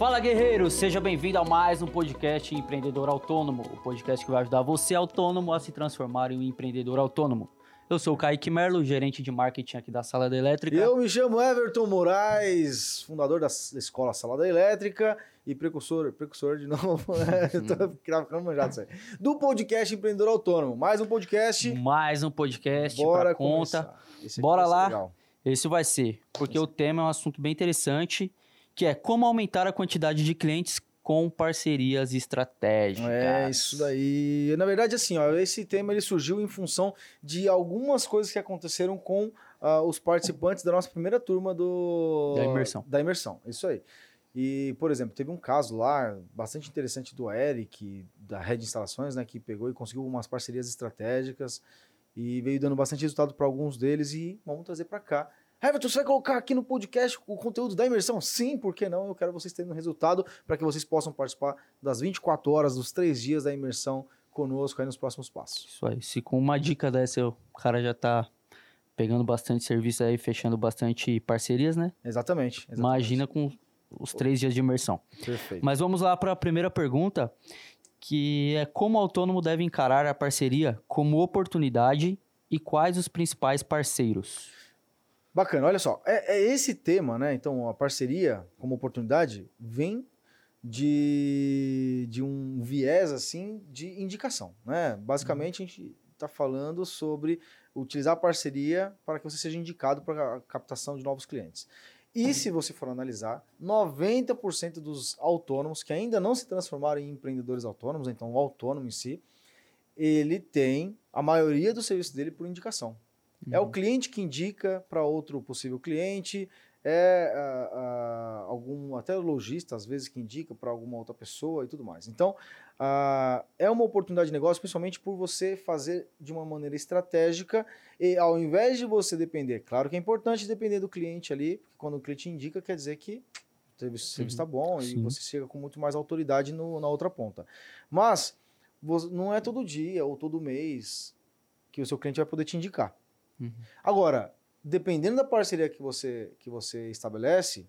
Fala guerreiro, seja bem-vindo a mais um podcast Empreendedor Autônomo, o podcast que vai ajudar você autônomo a se transformar em um empreendedor autônomo. Eu sou o Kaique Merlo, gerente de marketing aqui da Sala da Elétrica. Eu me chamo Everton Moraes, fundador da escola Sala da Elétrica e precursor, precursor de novo, né? Eu tô ficando manjado isso aí. Do podcast Empreendedor Autônomo. Mais um podcast. Mais um podcast Bora conta. Bora lá. Legal. Esse vai ser, porque Esse. o tema é um assunto bem interessante, que é como aumentar a quantidade de clientes com parcerias estratégicas. É, isso daí. Na verdade, assim, ó, esse tema ele surgiu em função de algumas coisas que aconteceram com uh, os participantes da nossa primeira turma do... Da imersão. Da imersão, isso aí. E, por exemplo, teve um caso lá bastante interessante do Eric, da Red Instalações, né, que pegou e conseguiu umas parcerias estratégicas e veio dando bastante resultado para alguns deles e vamos trazer para cá Everton, você vai colocar aqui no podcast o conteúdo da imersão? Sim, por que não? Eu quero vocês terem um resultado para que vocês possam participar das 24 horas, dos três dias da imersão conosco aí nos próximos passos. Isso aí. Se com uma dica dessa o cara já está pegando bastante serviço aí, fechando bastante parcerias, né? Exatamente. exatamente. Imagina com os três dias de imersão. Perfeito. Mas vamos lá para a primeira pergunta, que é como o autônomo deve encarar a parceria como oportunidade e quais os principais parceiros? Bacana, olha só, é, é, esse tema, né? Então, a parceria como oportunidade vem de, de um viés assim de indicação, né? Basicamente, a gente está falando sobre utilizar a parceria para que você seja indicado para a captação de novos clientes. E se você for analisar, 90% dos autônomos que ainda não se transformaram em empreendedores autônomos, então o autônomo em si, ele tem a maioria do serviço dele por indicação. Uhum. É o uhum. cliente que indica para outro possível cliente, é uh, uh, algum até lojista às vezes que indica para alguma outra pessoa e tudo mais. Então é uma oportunidade de negócio, principalmente por você fazer de uma maneira estratégica e ao invés de você depender, claro que é importante depender do cliente ali, porque quando o cliente indica quer dizer que o serviço está uhum. bom Sim. e você chega com muito mais autoridade no, na outra ponta. Mas não é todo dia ou todo mês que o seu cliente vai poder te indicar. Uhum. Agora, dependendo da parceria que você, que você estabelece,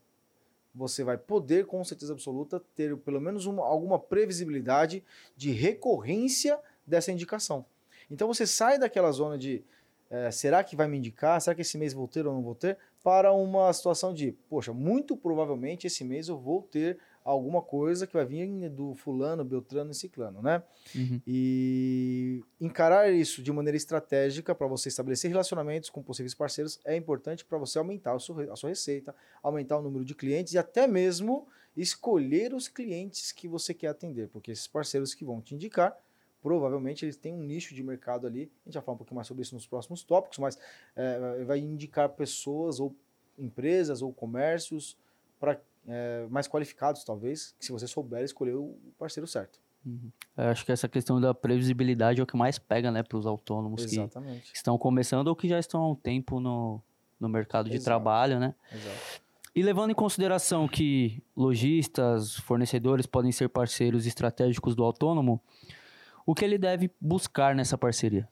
você vai poder, com certeza absoluta, ter pelo menos uma, alguma previsibilidade de recorrência dessa indicação. Então você sai daquela zona de é, será que vai me indicar? Será que esse mês vou ter ou não vou ter? Para uma situação de, poxa, muito provavelmente esse mês eu vou ter alguma coisa que vai vir do fulano, beltrano e ciclano, né? Uhum. E encarar isso de maneira estratégica para você estabelecer relacionamentos com possíveis parceiros é importante para você aumentar a sua, a sua receita, aumentar o número de clientes e até mesmo escolher os clientes que você quer atender, porque esses parceiros que vão te indicar provavelmente eles têm um nicho de mercado ali. A gente vai falar um pouquinho mais sobre isso nos próximos tópicos, mas é, vai indicar pessoas ou empresas ou comércios para é, mais qualificados, talvez, que se você souber escolher o parceiro certo. Uhum. acho que essa questão da previsibilidade é o que mais pega, né, para os autônomos Exatamente. que estão começando ou que já estão há um tempo no, no mercado de Exato. trabalho, né? Exato. E levando em consideração que lojistas, fornecedores podem ser parceiros estratégicos do autônomo, o que ele deve buscar nessa parceria?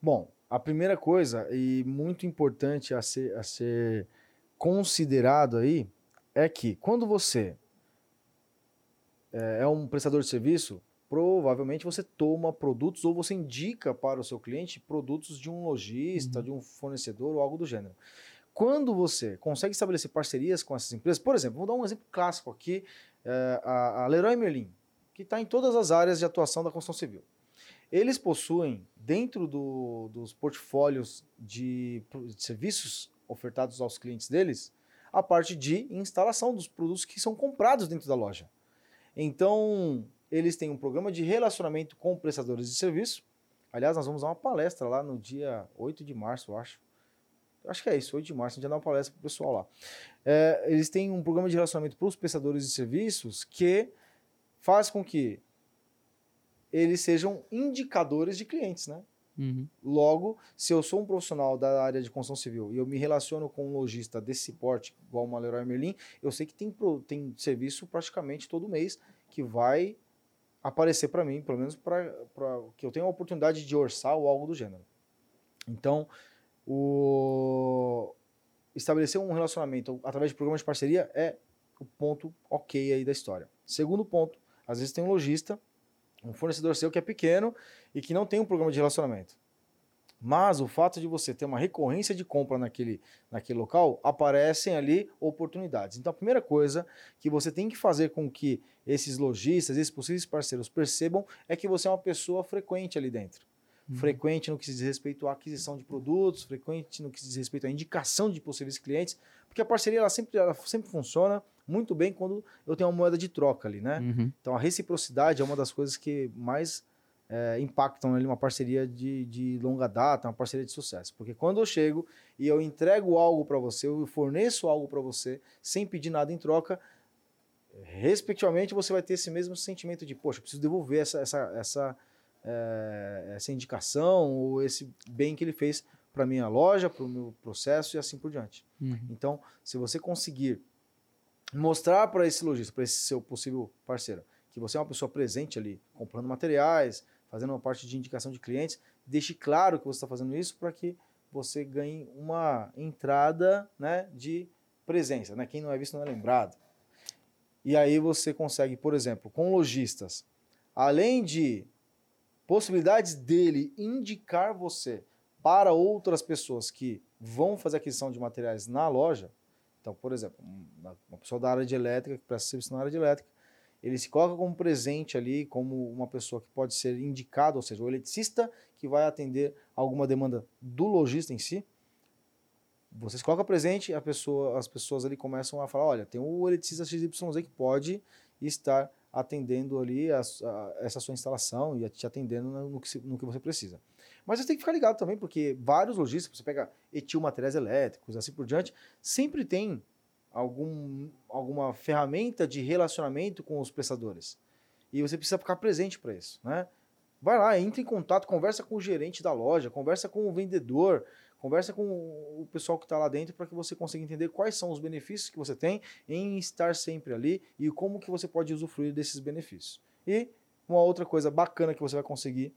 Bom, a primeira coisa e muito importante a ser, a ser considerado aí é que quando você é, é um prestador de serviço, provavelmente você toma produtos ou você indica para o seu cliente produtos de um lojista, uhum. de um fornecedor ou algo do gênero. Quando você consegue estabelecer parcerias com essas empresas, por exemplo, vou dar um exemplo clássico aqui, é, a, a Leroy Merlin, que está em todas as áreas de atuação da construção civil. Eles possuem, dentro do, dos portfólios de, de serviços ofertados aos clientes deles, a parte de instalação dos produtos que são comprados dentro da loja. Então, eles têm um programa de relacionamento com prestadores de serviço. Aliás, nós vamos dar uma palestra lá no dia 8 de março, eu acho. Acho que é isso, 8 de março, a gente vai dar uma palestra para o pessoal lá. É, eles têm um programa de relacionamento para os prestadores de serviços que faz com que eles sejam indicadores de clientes, né? Uhum. Logo, se eu sou um profissional da área de construção civil e eu me relaciono com um lojista desse porte, igual uma Leroy Merlin, eu sei que tem, tem serviço praticamente todo mês que vai aparecer para mim, pelo menos para que eu tenha a oportunidade de orçar ou algo do gênero. Então, o estabelecer um relacionamento através de programas de parceria é o ponto ok aí da história. Segundo ponto, às vezes tem um lojista, um fornecedor seu que é pequeno e que não tem um programa de relacionamento. Mas o fato de você ter uma recorrência de compra naquele, naquele local, aparecem ali oportunidades. Então, a primeira coisa que você tem que fazer com que esses lojistas, esses possíveis parceiros percebam é que você é uma pessoa frequente ali dentro. Uhum. Frequente no que diz respeito à aquisição de produtos, frequente no que diz respeito à indicação de possíveis clientes, porque a parceria ela sempre, ela sempre funciona muito bem quando eu tenho uma moeda de troca ali, né? Uhum. Então, a reciprocidade é uma das coisas que mais é, impactam ali uma parceria de, de longa data, uma parceria de sucesso. Porque quando eu chego e eu entrego algo para você, eu forneço algo para você, sem pedir nada em troca, respectivamente você vai ter esse mesmo sentimento de, poxa, preciso devolver essa, essa, essa, é, essa indicação ou esse bem que ele fez para minha loja, para o meu processo e assim por diante. Uhum. Então, se você conseguir mostrar para esse lojista, para esse seu possível parceiro, que você é uma pessoa presente ali, comprando materiais, fazendo uma parte de indicação de clientes, deixe claro que você está fazendo isso para que você ganhe uma entrada né, de presença. Né? Quem não é visto não é lembrado. E aí você consegue, por exemplo, com lojistas, além de possibilidades dele indicar você para outras pessoas que vão fazer aquisição de materiais na loja. Então, por exemplo, uma pessoa da área de elétrica que presta serviço na área de elétrica, ele se coloca como presente ali, como uma pessoa que pode ser indicada, ou seja, o eletricista que vai atender alguma demanda do lojista em si. Você se coloca presente, a pessoa, as pessoas ali começam a falar, olha, tem o eletricista XYZ que pode estar atendendo ali a, a, essa sua instalação e te atendendo no que, no que você precisa. Mas você tem que ficar ligado também, porque vários lojistas, você pega etil materiais elétricos, assim por diante, sempre tem algum, alguma ferramenta de relacionamento com os prestadores. E você precisa ficar presente para isso, né? Vai lá, entre em contato, conversa com o gerente da loja, conversa com o vendedor, conversa com o pessoal que está lá dentro para que você consiga entender quais são os benefícios que você tem em estar sempre ali e como que você pode usufruir desses benefícios. E uma outra coisa bacana que você vai conseguir,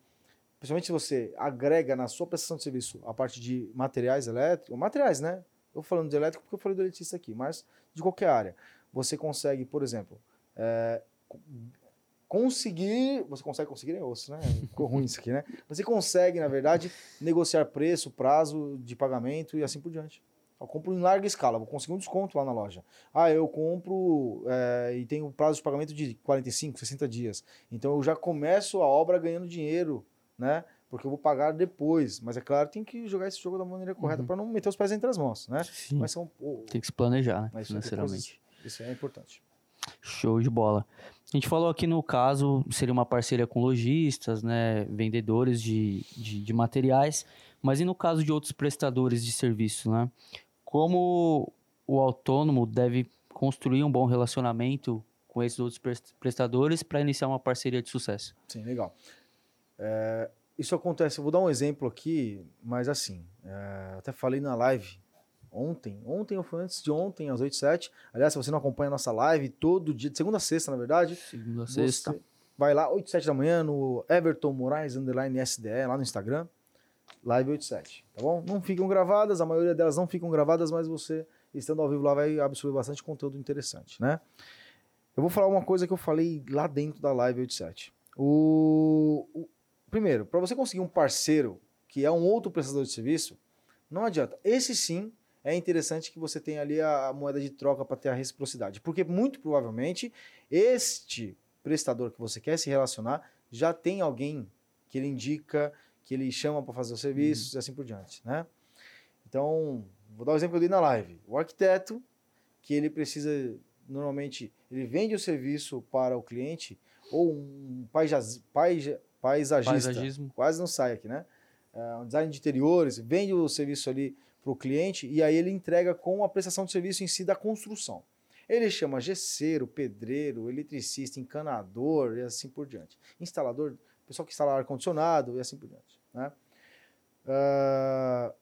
principalmente se você agrega na sua prestação de serviço a parte de materiais elétricos, materiais, né? Eu falando de elétrico porque eu falei do eletricista aqui, mas de qualquer área. Você consegue, por exemplo, é, conseguir. Você consegue conseguir é osso, né? Ficou ruim isso aqui, né? Você consegue, na verdade, negociar preço, prazo de pagamento e assim por diante. Eu compro em larga escala, vou conseguir um desconto lá na loja. Ah, eu compro é, e tenho prazo de pagamento de 45, 60 dias. Então eu já começo a obra ganhando dinheiro, né? porque eu vou pagar depois. Mas é claro, tem que jogar esse jogo da maneira correta uhum. para não meter os pés entre as mãos, né? Sim. Mas são, oh, tem que se planejar, né? Mas financeiramente. Isso é importante. Show de bola. A gente falou aqui no caso, seria uma parceria com lojistas, né, vendedores de, de, de materiais, mas e no caso de outros prestadores de serviços, né? Como o autônomo deve construir um bom relacionamento com esses outros prestadores para iniciar uma parceria de sucesso? Sim, legal. É, isso acontece, eu vou dar um exemplo aqui, mas assim, é, até falei na live ontem, ontem ou foi antes de ontem, às 8 7 Aliás, se você não acompanha a nossa live, todo dia, de segunda a sexta, na verdade. Segunda a sexta. Vai lá, 8 7 da manhã, no Everton Moraes, underline SDE, lá no Instagram. Live 8 7 tá bom? Não ficam gravadas, a maioria delas não ficam gravadas, mas você, estando ao vivo lá, vai absorver bastante conteúdo interessante, né? Eu vou falar uma coisa que eu falei lá dentro da live 87. O, o, primeiro, para você conseguir um parceiro que é um outro prestador de serviço, não adianta. Esse sim é interessante que você tenha ali a, moeda de troca para ter a reciprocidade, porque muito provavelmente este prestador que você quer se relacionar já tem alguém que ele indica, que ele chama para fazer os serviços uhum. e assim por diante, né? Então, vou dar o um exemplo ali na live. O arquiteto que ele precisa normalmente ele vende o serviço para o cliente ou um paisagista, paisagista. Paisagismo. Quase não sai aqui, né? É um design de interiores, vende o serviço ali para o cliente e aí ele entrega com a prestação de serviço em si da construção. Ele chama gesseiro, pedreiro, eletricista, encanador e assim por diante. Instalador, pessoal que instala ar-condicionado e assim por diante. Né? Uh,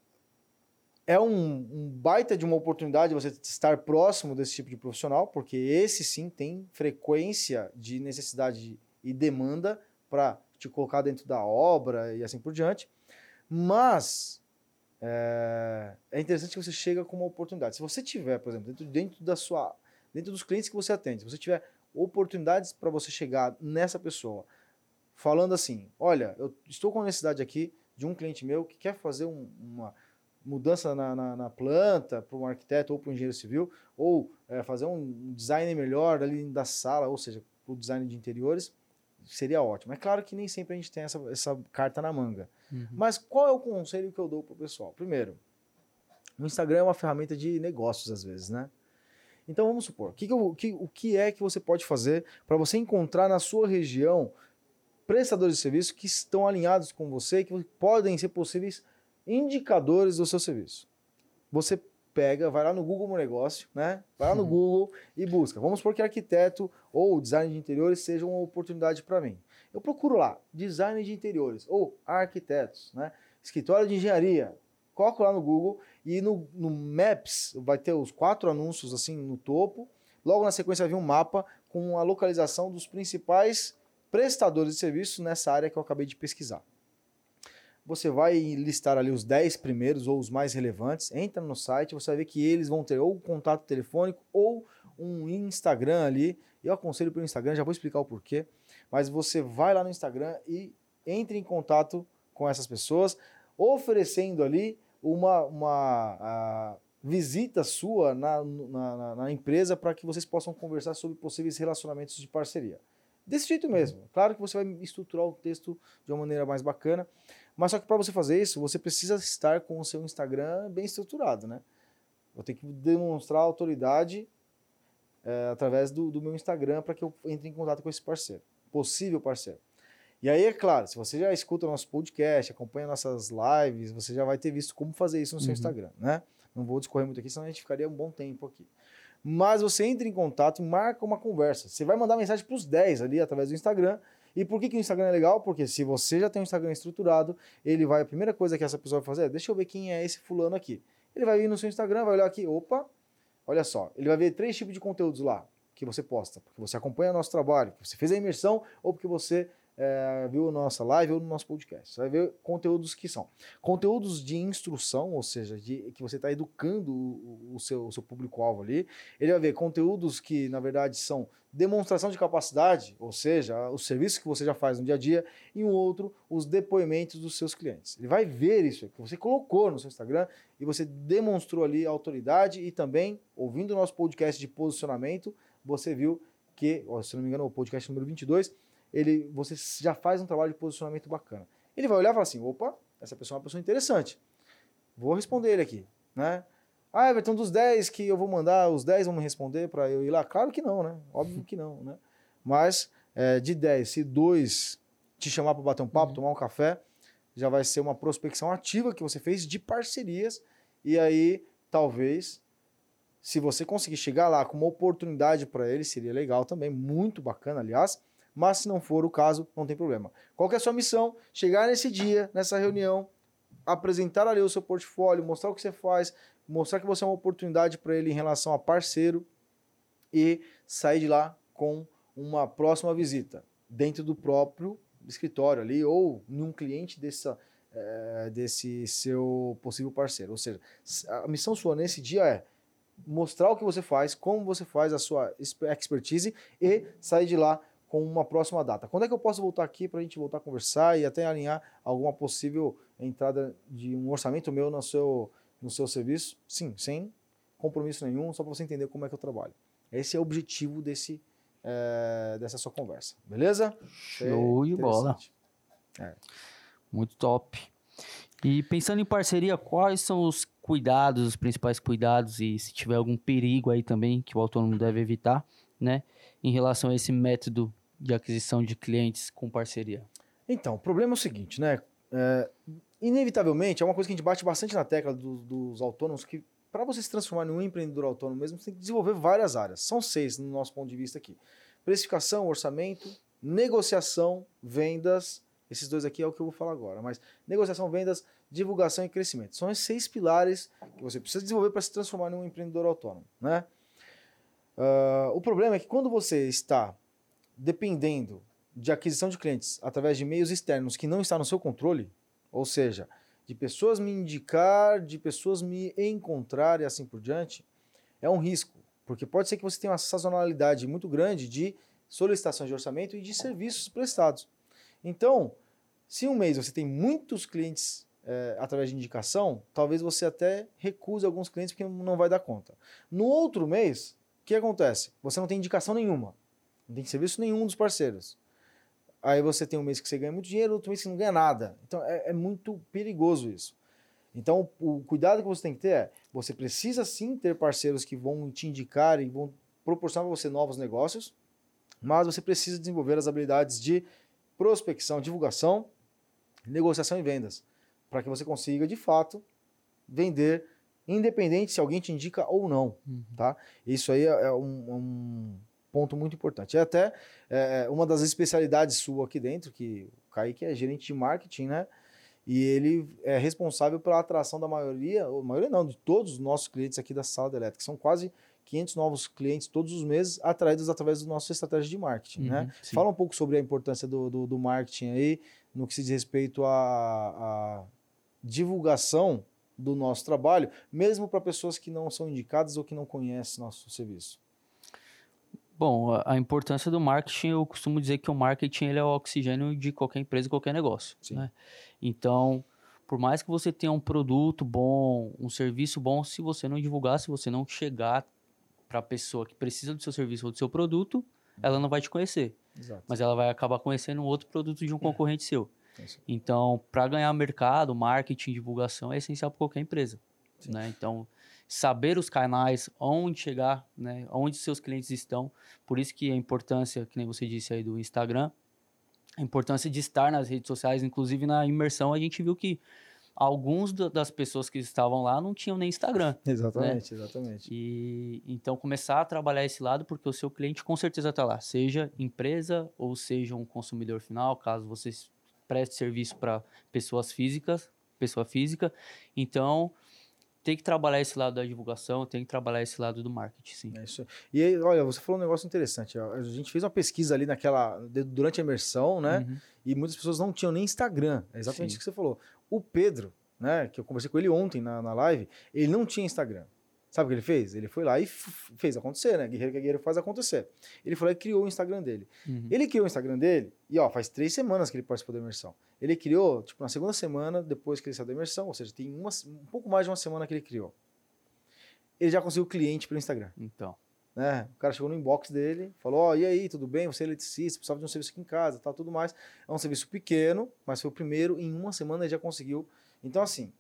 é um, um, baita de uma oportunidade você estar próximo desse tipo de profissional, porque esse sim tem frequência de necessidade e demanda para te colocar dentro da obra e assim por diante. Mas é, é, interessante que você chega com uma oportunidade. Se você tiver, por exemplo, dentro, dentro da, sua, dentro dos clientes que você atende, se você tiver oportunidades para você chegar nessa pessoa, falando assim: olha, eu estou com necessidade aqui de um cliente meu que quer fazer um, uma mudança na, na, na planta para um arquiteto ou para um engenheiro civil, ou é, fazer um design melhor ali da sala, ou seja, o design de interiores, seria ótimo. É claro que nem sempre a gente tem essa, essa carta na manga. Uhum. Mas qual é o conselho que eu dou para o pessoal? Primeiro, o Instagram é uma ferramenta de negócios às vezes, né? Então vamos supor, que, que, que, o que é que você pode fazer para você encontrar na sua região prestadores de serviço que estão alinhados com você, que podem ser possíveis indicadores do seu serviço. Você pega, vai lá no Google Meu Negócio, né? Vai lá no uhum. Google e busca. Vamos supor que arquiteto ou design de interiores seja uma oportunidade para mim. Eu procuro lá, design de interiores ou arquitetos, né? Escritório de engenharia. Coloco lá no Google e no, no Maps vai ter os quatro anúncios assim no topo. Logo na sequência vir um mapa com a localização dos principais prestadores de serviços nessa área que eu acabei de pesquisar. Você vai listar ali os 10 primeiros ou os mais relevantes, entra no site, você vai ver que eles vão ter ou contato telefônico ou um Instagram ali. Eu aconselho pelo Instagram, já vou explicar o porquê. Mas você vai lá no Instagram e entre em contato com essas pessoas, oferecendo ali uma, uma visita sua na, na, na empresa para que vocês possam conversar sobre possíveis relacionamentos de parceria. Desse jeito mesmo. Claro que você vai estruturar o texto de uma maneira mais bacana, mas só que para você fazer isso, você precisa estar com o seu Instagram bem estruturado, né? Eu tenho que demonstrar autoridade é, através do, do meu Instagram para que eu entre em contato com esse parceiro, possível parceiro. E aí, é claro, se você já escuta o nosso podcast, acompanha nossas lives, você já vai ter visto como fazer isso no seu uhum. Instagram, né? Não vou discorrer muito aqui, senão a gente ficaria um bom tempo aqui. Mas você entra em contato e marca uma conversa. Você vai mandar mensagem para os 10 ali através do Instagram e por que, que o Instagram é legal? Porque se você já tem um Instagram estruturado, ele vai, a primeira coisa que essa pessoa vai fazer é, deixa eu ver quem é esse fulano aqui. Ele vai ir no seu Instagram, vai olhar aqui, opa, olha só, ele vai ver três tipos de conteúdos lá que você posta, porque você acompanha nosso trabalho, porque você fez a imersão ou porque você é, viu nossa live ou no nosso podcast. Você vai ver conteúdos que são conteúdos de instrução, ou seja, de, que você está educando o, o, seu, o seu público-alvo ali. Ele vai ver conteúdos que, na verdade, são demonstração de capacidade, ou seja, os serviços que você já faz no dia a dia, e um outro, os depoimentos dos seus clientes. Ele vai ver isso que você colocou no seu Instagram e você demonstrou ali autoridade e também, ouvindo o nosso podcast de posicionamento, você viu que, se não me engano, o podcast número 22, ele, você já faz um trabalho de posicionamento bacana. Ele vai olhar e falar assim: opa, essa pessoa é uma pessoa interessante. Vou responder ele aqui, né? Ah, Everton, dos 10 que eu vou mandar, os 10 vão me responder para eu ir lá? Claro que não, né? Óbvio que não, né? Mas é, de 10, se dois te chamar para bater um papo, uhum. tomar um café, já vai ser uma prospecção ativa que você fez de parcerias. E aí, talvez, se você conseguir chegar lá com uma oportunidade para ele, seria legal também, muito bacana, aliás mas se não for o caso, não tem problema. Qual é a sua missão? Chegar nesse dia, nessa reunião, apresentar ali o seu portfólio, mostrar o que você faz, mostrar que você é uma oportunidade para ele em relação a parceiro e sair de lá com uma próxima visita dentro do próprio escritório ali ou num cliente dessa, é, desse seu possível parceiro. Ou seja, a missão sua nesse dia é mostrar o que você faz, como você faz a sua expertise e sair de lá com uma próxima data. Quando é que eu posso voltar aqui para a gente voltar a conversar e até alinhar alguma possível entrada de um orçamento meu no seu, no seu serviço? Sim, sem compromisso nenhum, só para você entender como é que eu trabalho. Esse é o objetivo desse, é, dessa sua conversa, beleza? Show de bola. É. Muito top. E pensando em parceria, quais são os cuidados, os principais cuidados e se tiver algum perigo aí também que o autônomo deve evitar, né, em relação a esse método de aquisição de clientes com parceria? Então, o problema é o seguinte, né? É, inevitavelmente, é uma coisa que a gente bate bastante na tecla do, dos autônomos, que para você se transformar em um empreendedor autônomo mesmo, você tem que desenvolver várias áreas. São seis no nosso ponto de vista aqui. Precificação, orçamento, negociação, vendas. Esses dois aqui é o que eu vou falar agora. Mas negociação, vendas, divulgação e crescimento. São esses seis pilares que você precisa desenvolver para se transformar em um empreendedor autônomo. Né? Uh, o problema é que quando você está dependendo de aquisição de clientes através de meios externos que não está no seu controle, ou seja, de pessoas me indicar, de pessoas me encontrar e assim por diante, é um risco. Porque pode ser que você tenha uma sazonalidade muito grande de solicitações de orçamento e de serviços prestados. Então, se um mês você tem muitos clientes é, através de indicação, talvez você até recuse alguns clientes porque não vai dar conta. No outro mês, o que acontece? Você não tem indicação nenhuma, não tem serviço nenhum dos parceiros. Aí você tem um mês que você ganha muito dinheiro, outro mês que você não ganha nada. Então é, é muito perigoso isso. Então o, o cuidado que você tem que ter é, você precisa sim ter parceiros que vão te indicar e vão proporcionar para você novos negócios, mas você precisa desenvolver as habilidades de prospecção, divulgação, negociação e vendas para que você consiga, de fato, vender, independente se alguém te indica ou não, uhum. tá? Isso aí é, é um, um, ponto muito importante. É até é, uma das especialidades sua aqui dentro, que o Kaique é gerente de marketing, né? E ele é responsável pela atração da maioria, ou maioria não, de todos os nossos clientes aqui da sala de elétrica. São quase 500 novos clientes todos os meses, atraídos através do nosso estratégia de marketing, né? uhum, né? Sim. Fala um pouco sobre a importância do, do, do, marketing aí, no que se diz respeito a, a divulgação do nosso trabalho, mesmo para pessoas que não são indicadas ou que não conhecem nosso serviço? Bom, a, importância do marketing, eu costumo dizer que o marketing ele é o oxigênio de qualquer empresa, qualquer negócio. Né? Então, por mais que você tenha um produto bom, um serviço bom, se você não divulgar, se você não chegar para a pessoa que precisa do seu serviço ou do seu produto, ela não vai te conhecer. Exato. Mas ela vai acabar conhecendo outro produto de um concorrente seu. Então, para ganhar mercado, marketing, divulgação é essencial para qualquer empresa. Né? Então, saber os canais, onde chegar, né? onde seus clientes estão. Por isso que a importância, que nem você disse aí do Instagram, a importância de estar nas redes sociais, inclusive na imersão, a gente viu que alguns das pessoas que estavam lá não tinham nem Instagram. Exatamente, né? exatamente. E então começar a trabalhar esse lado porque o seu cliente com certeza está lá, seja empresa ou seja um consumidor final, caso você preste serviço para pessoas físicas, pessoa física. Então, tem que trabalhar esse lado da divulgação, tem que trabalhar esse lado do marketing, sim. É isso. E aí, olha, você falou um negócio interessante. A gente fez uma pesquisa ali naquela durante a imersão, né? Uhum. E muitas pessoas não tinham nem Instagram. É exatamente sim. o que você falou. O Pedro, né? Que eu conversei com ele ontem na, na live, ele não tinha Instagram. Sabe o que ele fez? Ele foi lá e fez acontecer, né? Guerreiro que é guerreiro faz acontecer. Ele foi lá e criou o Instagram dele. Uhum. Ele criou o Instagram dele e, ó, faz três semanas que ele participou da imersão. Ele criou, tipo, na segunda semana depois que ele saiu da imersão, ou seja, tem uma, um pouco mais de uma semana que ele criou. Ele já conseguiu cliente pelo Instagram. Então. Né? O cara chegou no inbox dele, falou: Ó, oh, e aí, tudo bem? Você é eletricista, precisava de um serviço aqui em casa, tal, tudo mais. É um serviço pequeno, mas foi o primeiro, em uma semana ele já conseguiu. Então, assim,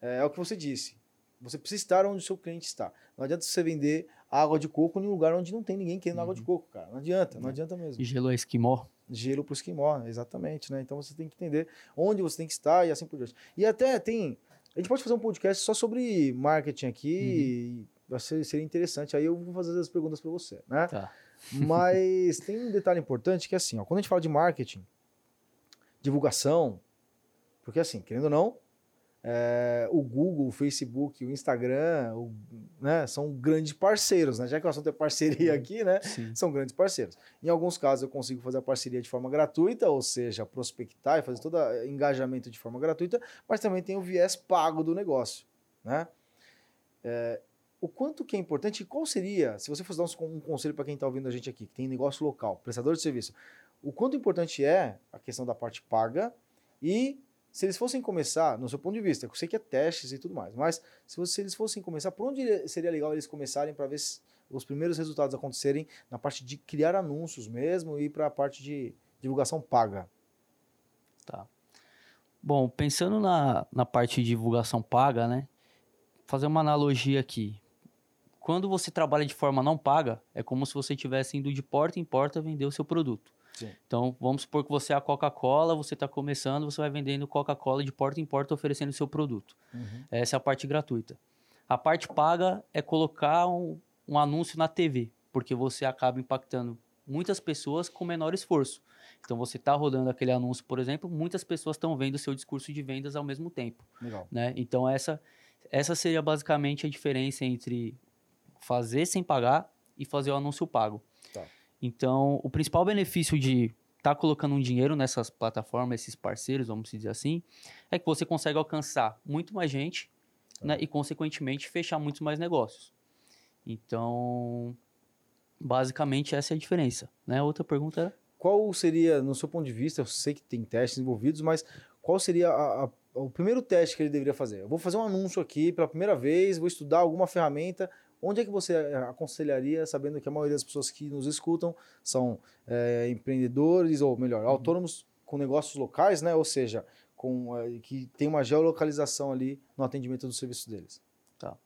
é, é o que você disse você precisa estar onde o seu cliente está. Não adianta você vender água de coco em um lugar onde não tem ninguém querendo uhum. água de uhum. coco, cara. Não adianta, não é. adianta mesmo. Gelo é esquimó. Gelo para o esquimó, exatamente, né? Então você tem que entender onde você tem que estar e assim por diante. E até tem. A gente pode fazer um podcast só sobre marketing aqui. Uhum. Ser, seria interessante. Aí eu vou fazer as perguntas para você, né? Tá. Mas tem um detalhe importante que é assim, ó, quando a gente fala de marketing, divulgação, porque assim, querendo ou não, é, o Google, o Facebook, o Instagram, o, né, são grandes parceiros, né? Já que o assunto é parceria aqui, né? Sim. São grandes parceiros. Em alguns casos eu consigo fazer a parceria de forma gratuita, ou seja, prospectar e fazer todo engajamento de forma gratuita, mas também tem o viés pago do negócio, né? É, o quanto que é importante e qual seria, se você fosse dar um, um conselho para quem está ouvindo a gente aqui, que tem negócio local, prestador de serviço, o quanto importante é a questão da parte paga e se eles fossem começar, no seu ponto de vista, eu sei que é testes e tudo mais, mas se, se eles fossem começar, por onde seria legal eles começarem para ver os primeiros resultados acontecerem na parte de criar anúncios mesmo e para a parte de divulgação paga? Tá. Bom, pensando na, na parte de divulgação paga, né? Fazer uma analogia aqui. Quando você trabalha de forma não paga, é como se você estivesse indo de porta em porta vender o seu produto. Sim. Então, vamos supor que você é a Coca-Cola, você está começando, você vai vendendo Coca-Cola de porta em porta, oferecendo o seu produto. Uhum. Essa é a parte gratuita. A parte paga é colocar um, um anúncio na TV, porque você acaba impactando muitas pessoas com menor esforço. Então, você está rodando aquele anúncio, por exemplo, muitas pessoas estão vendo o seu discurso de vendas ao mesmo tempo. Legal. Né? Então, essa, essa seria basicamente a diferença entre fazer sem pagar e fazer o anúncio pago. Então, o principal benefício de estar tá colocando um dinheiro nessas plataformas, esses parceiros, vamos dizer assim, é que você consegue alcançar muito mais gente né, e, consequentemente, fechar muitos mais negócios. Então, basicamente essa é a diferença. Né? Outra pergunta era? Qual seria, no seu ponto de vista, eu sei que tem testes envolvidos, mas qual seria a, a, o primeiro teste que ele deveria fazer? Eu vou fazer um anúncio aqui pela primeira vez, vou estudar alguma ferramenta. Onde é que você eh, aconselharia, sabendo que a maioria das pessoas que nos escutam são é, empreendedores, ou melhor, uhum. autônomos com negócios locais, né? Ou seja, com, é, que tem uma geolocalização ali no atendimento dos serviços deles. Tá.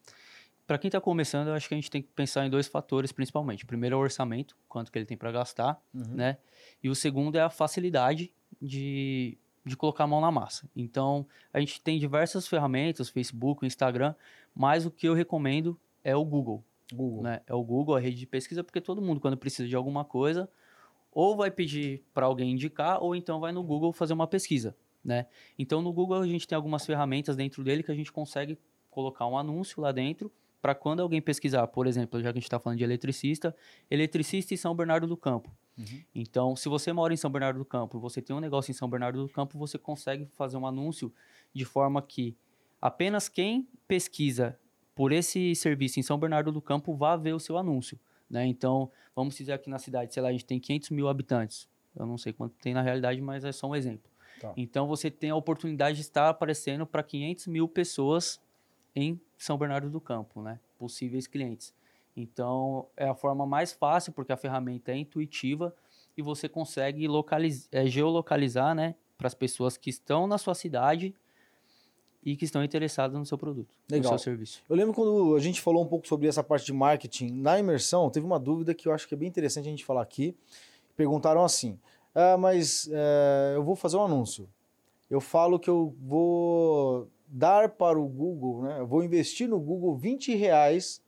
Para quem está começando, eu acho que a gente tem que pensar em dois fatores principalmente. O primeiro é o orçamento, quanto que ele tem para gastar, uhum. né? E o segundo é a facilidade de, de colocar a mão na massa. Então, a gente tem diversas ferramentas, Facebook, Instagram, mas o que eu recomendo é o Google. Google. Né? É o Google, a rede de pesquisa, porque todo mundo, quando precisa de alguma coisa, ou vai pedir para alguém indicar, ou então vai no Google fazer uma pesquisa. Né? Então, no Google, a gente tem algumas ferramentas dentro dele que a gente consegue colocar um anúncio lá dentro para quando alguém pesquisar, por exemplo, já que a gente está falando de eletricista, eletricista em São Bernardo do Campo. Uhum. Então, se você mora em São Bernardo do Campo, você tem um negócio em São Bernardo do Campo, você consegue fazer um anúncio de forma que apenas quem pesquisa por esse serviço em São Bernardo do Campo vá ver o seu anúncio. Né? Então, vamos dizer aqui na cidade, sei lá, a gente tem 500 mil habitantes. Eu não sei quanto tem na realidade, mas é só um exemplo. Tá. Então, você tem a oportunidade de estar aparecendo para 500 mil pessoas em São Bernardo do Campo, né? Possíveis clientes. Então, é a forma mais fácil, porque a ferramenta é intuitiva e você consegue localiz é, geolocalizar, né? Para as pessoas que estão na sua cidade e que estão interessadas no seu produto, Legal. no seu serviço. Eu lembro quando a gente falou um pouco sobre essa parte de marketing na imersão, teve uma dúvida que eu acho que é bem interessante a gente falar aqui. Perguntaram assim: ah, mas é, eu vou fazer um anúncio. Eu falo que eu vou dar para o Google, né? Eu vou investir no Google 20 reais,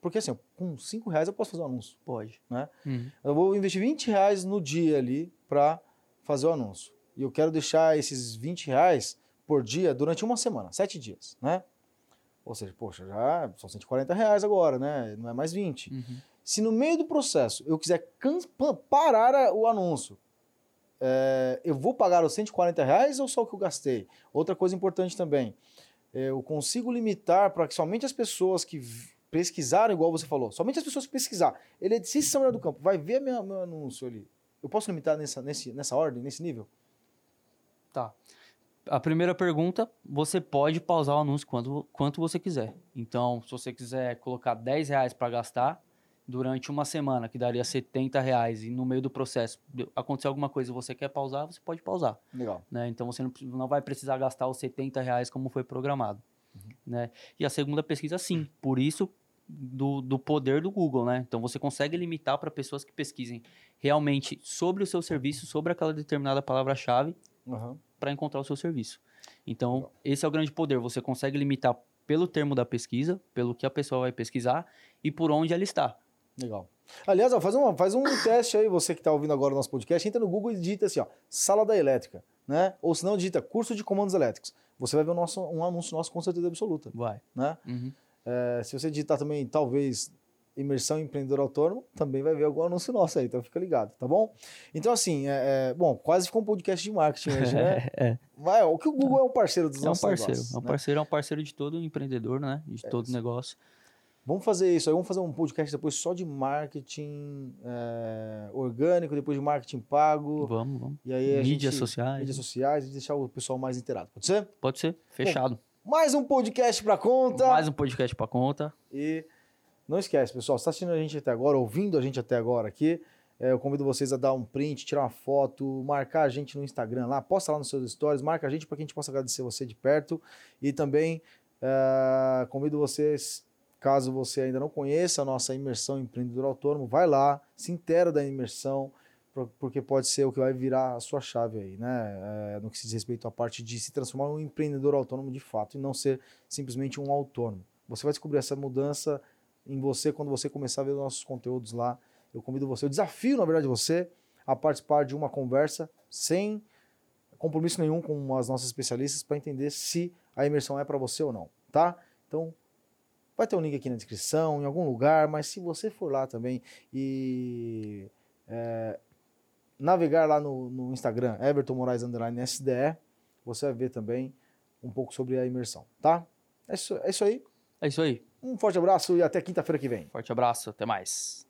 porque assim, com 5 reais eu posso fazer um anúncio. Pode. Né? Uhum. Eu vou investir 20 reais no dia ali para fazer o anúncio. E eu quero deixar esses 20 reais por dia durante uma semana, 7 dias, né? Ou seja, poxa, já são 140 reais agora, né? Não é mais 20. Uhum. Se no meio do processo eu quiser parar o anúncio, é, eu vou pagar os 140 reais ou só o que eu gastei? Outra coisa importante também, é, eu consigo limitar para que somente as pessoas que pesquisaram, igual você falou, somente as pessoas que pesquisar, ele é de São do Campo, vai ver meu, meu anúncio ali. Eu posso limitar nessa, nesse, nessa ordem, nesse nível? Tá. A primeira pergunta, você pode pausar o anúncio quanto, quanto você quiser. Então, se você quiser colocar 10 reais para gastar, durante uma semana, que daria 70 reais, e no meio do processo acontecer alguma coisa e você quer pausar, você pode pausar. Legal. Né? Então você não, não vai precisar gastar os 70 reais como foi programado. Uhum. Né? E a segunda pesquisa, sim. Por isso, do, do poder do Google, né? Então você consegue limitar para pessoas que pesquisem realmente sobre o seu serviço, sobre aquela determinada palavra-chave, uhum. para encontrar o seu serviço. Então, esse é o grande poder. Você consegue limitar pelo termo da pesquisa, pelo que a pessoa vai pesquisar e por onde ela está. Legal. Aliás, ó, faz, uma, faz um teste aí, você que está ouvindo agora o nosso podcast, entra no Google e digita assim, ó, sala da elétrica, né? Ou se não, digita curso de comandos elétricos. Você vai ver o nosso, um anúncio nosso com certeza absoluta. Vai. Né? Uhum. É, se você digitar também, talvez, imersão empreendedor autônomo, também vai ver algum anúncio nosso aí, então fica ligado, tá bom? Então, assim, é, é, bom, quase ficou um podcast de marketing hoje, né? é. Vai, o que o Google é um parceiro dos é nossos um parceiro, negócios. É um parceiro, né? é um parceiro de todo empreendedor, né? De todo isso. negócio. Vamos fazer isso aí, vamos fazer um podcast depois só de marketing é, orgânico, depois de marketing pago. Vamos, vamos. E aí mídias gente, sociais. Mídias sociais e deixar o pessoal mais inteirado. Pode ser? Pode ser, fechado. Bom, mais um podcast para conta. Mais um podcast para conta. E não esquece, pessoal, você está assistindo a gente até agora, ouvindo a gente até agora aqui, é, eu convido vocês a dar um print, tirar uma foto, marcar a gente no Instagram lá, posta lá nos seus stories, marca a gente para que a gente possa agradecer você de perto. E também é, convido vocês Caso você ainda não conheça a nossa imersão empreendedor autônomo, vai lá, se intera da imersão, porque pode ser o que vai virar a sua chave aí, né? É, no que se diz respeito à parte de se transformar em um empreendedor autônomo de fato e não ser simplesmente um autônomo. Você vai descobrir essa mudança em você quando você começar a ver os nossos conteúdos lá. Eu convido você, eu desafio, na verdade, você a participar de uma conversa sem compromisso nenhum com as nossas especialistas para entender se a imersão é para você ou não, tá? Então, Vai ter um link aqui na descrição, em algum lugar, mas se você for lá também e é, navegar lá no, no, Instagram, Everton Moraes Underline SDE, você vai ver também um pouco sobre a imersão, tá? É isso, é isso aí. É isso aí. Um forte abraço e até quinta-feira que vem. Forte abraço, até mais.